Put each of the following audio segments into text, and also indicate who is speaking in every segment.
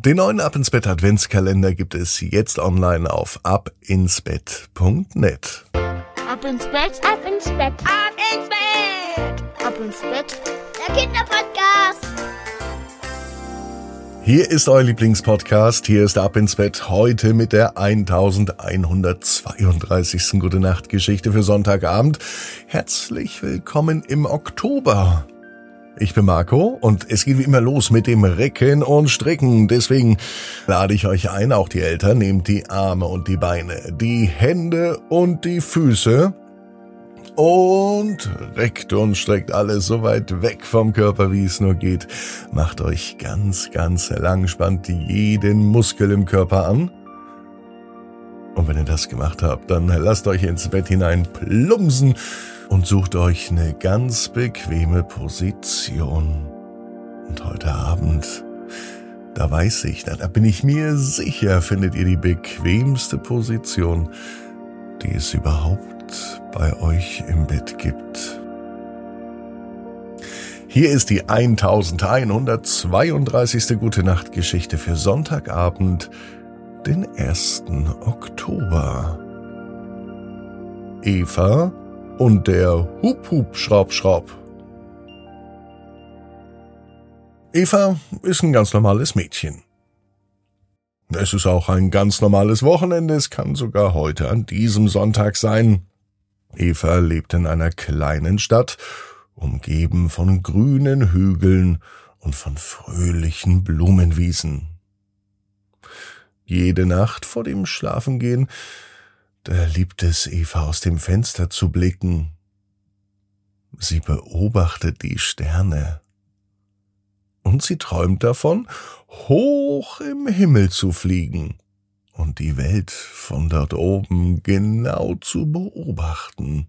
Speaker 1: Den neuen Ab ins Bett Adventskalender gibt es jetzt online auf abinsbett.net.
Speaker 2: Ab ins Bett,
Speaker 3: Ab ins Bett,
Speaker 2: ab ins Bett, ab ins Bett.
Speaker 3: der Kinderpodcast.
Speaker 1: Hier ist euer Lieblingspodcast. Hier ist Ab ins Bett heute mit der 1132. Gute Nacht Geschichte für Sonntagabend. Herzlich willkommen im Oktober. Ich bin Marco und es geht wie immer los mit dem Recken und Strecken. Deswegen lade ich euch ein, auch die Eltern, nehmt die Arme und die Beine, die Hände und die Füße und reckt und streckt alles so weit weg vom Körper, wie es nur geht. Macht euch ganz, ganz lang, spannt jeden Muskel im Körper an. Und wenn ihr das gemacht habt, dann lasst euch ins Bett hinein plumpsen und sucht euch eine ganz bequeme Position. Und heute Abend, da weiß ich, da bin ich mir sicher, findet ihr die bequemste Position, die es überhaupt bei euch im Bett gibt. Hier ist die 1132. Gute Nacht Geschichte für Sonntagabend, den 1. Oktober. Eva und der Hup Hup Schraub Schraub. Eva ist ein ganz normales Mädchen. Es ist auch ein ganz normales Wochenende, es kann sogar heute an diesem Sonntag sein. Eva lebt in einer kleinen Stadt, umgeben von grünen Hügeln und von fröhlichen Blumenwiesen. Jede Nacht vor dem Schlafengehen, da liebt es Eva aus dem Fenster zu blicken. Sie beobachtet die Sterne. Und sie träumt davon, hoch im Himmel zu fliegen und die Welt von dort oben genau zu beobachten.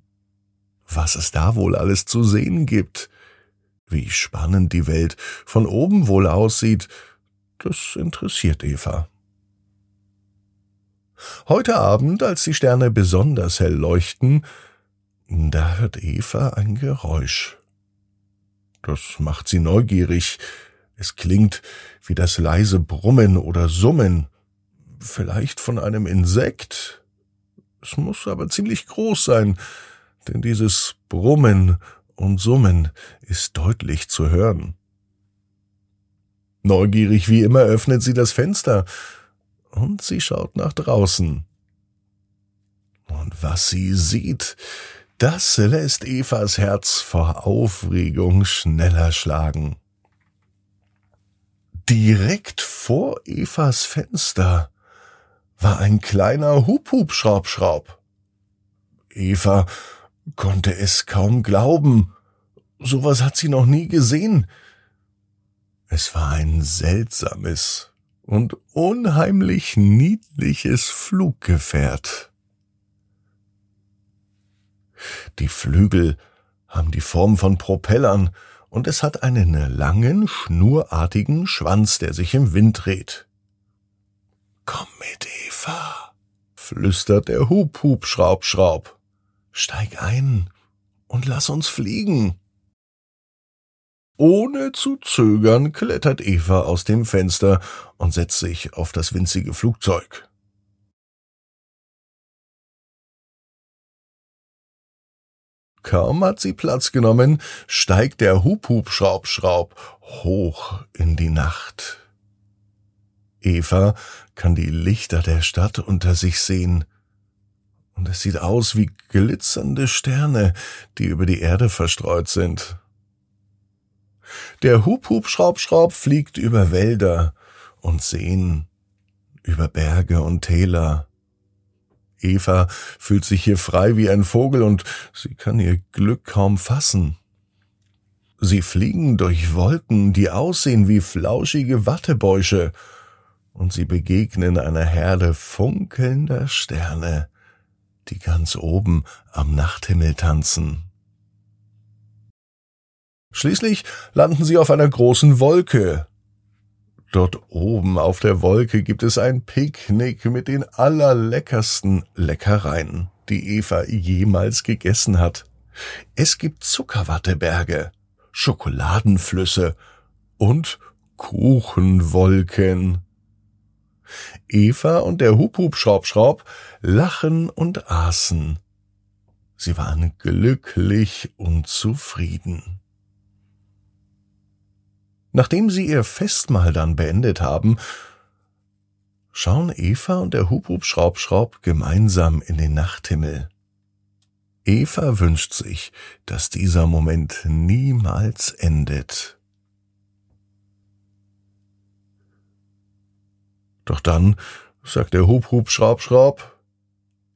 Speaker 1: Was es da wohl alles zu sehen gibt, wie spannend die Welt von oben wohl aussieht, das interessiert Eva. Heute Abend, als die Sterne besonders hell leuchten, da hört Eva ein Geräusch. Das macht sie neugierig. Es klingt wie das leise Brummen oder Summen, vielleicht von einem Insekt. Es muss aber ziemlich groß sein, denn dieses Brummen und Summen ist deutlich zu hören. Neugierig wie immer öffnet sie das Fenster und sie schaut nach draußen. Und was sie sieht, das lässt Evas Herz vor Aufregung schneller schlagen. Direkt vor Evas Fenster war ein kleiner Hup-Hup-Schraub-Schraub. Eva konnte es kaum glauben. Sowas hat sie noch nie gesehen. Es war ein seltsames und unheimlich niedliches Fluggefährt. Die Flügel haben die Form von Propellern und es hat einen langen, schnurartigen Schwanz, der sich im Wind dreht. Komm mit, Eva, flüstert der Hub, Hub, Schraub, Schraub. Steig ein und lass uns fliegen. Ohne zu zögern klettert Eva aus dem Fenster und setzt sich auf das winzige Flugzeug. Kaum hat sie Platz genommen, steigt der Hub-Hub-Schraub-Schraub hoch in die Nacht. Eva kann die Lichter der Stadt unter sich sehen, und es sieht aus wie glitzernde Sterne, die über die Erde verstreut sind. Der Hub-Hub-Schraub-Schraub fliegt über Wälder und Seen, über Berge und Täler. Eva fühlt sich hier frei wie ein Vogel und sie kann ihr Glück kaum fassen. Sie fliegen durch Wolken, die aussehen wie flauschige Wattebäusche, und sie begegnen einer Herde funkelnder Sterne, die ganz oben am Nachthimmel tanzen. Schließlich landen sie auf einer großen Wolke. Dort oben auf der Wolke gibt es ein Picknick mit den allerleckersten Leckereien, die Eva jemals gegessen hat. Es gibt Zuckerwatteberge, Schokoladenflüsse und Kuchenwolken. Eva und der Hub-Hub-Schraub-Schraub lachen und aßen. Sie waren glücklich und zufrieden. Nachdem sie ihr Festmahl dann beendet haben, schauen Eva und der Hub-Hub-Schraub-Schraub gemeinsam in den Nachthimmel. Eva wünscht sich, dass dieser Moment niemals endet. Doch dann sagt der Hub, Hub, Schraub, Schraub,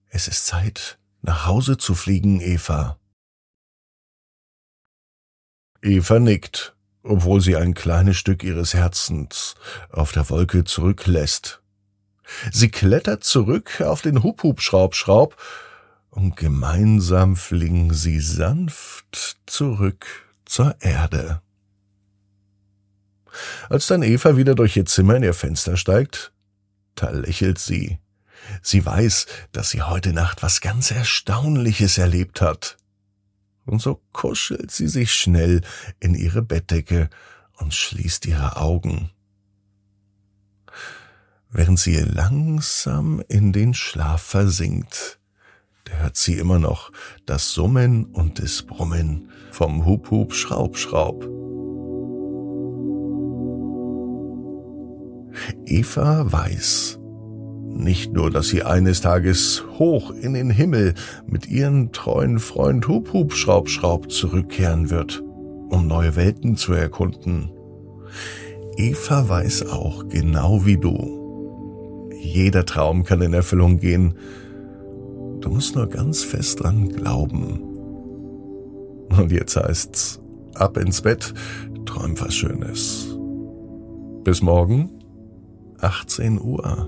Speaker 1: es ist Zeit, nach Hause zu fliegen, Eva. Eva nickt, obwohl sie ein kleines Stück ihres Herzens auf der Wolke zurücklässt. Sie klettert zurück auf den Hub, Hub, Schraub, Schraub und gemeinsam fliegen sie sanft zurück zur Erde. Als dann Eva wieder durch ihr Zimmer in ihr Fenster steigt, da lächelt sie. Sie weiß, dass sie heute Nacht was ganz Erstaunliches erlebt hat. Und so kuschelt sie sich schnell in ihre Bettdecke und schließt ihre Augen. Während sie langsam in den Schlaf versinkt, da hört sie immer noch das Summen und das Brummen vom Hub Hub Schraub Schraub. Eva weiß nicht nur, dass sie eines Tages hoch in den Himmel mit ihrem treuen Freund Hub Hub Schraub Schraub zurückkehren wird, um neue Welten zu erkunden. Eva weiß auch genau wie du. Jeder Traum kann in Erfüllung gehen. Du musst nur ganz fest dran glauben. Und jetzt heißt's, ab ins Bett, träum was Schönes. Bis morgen, 18 Uhr.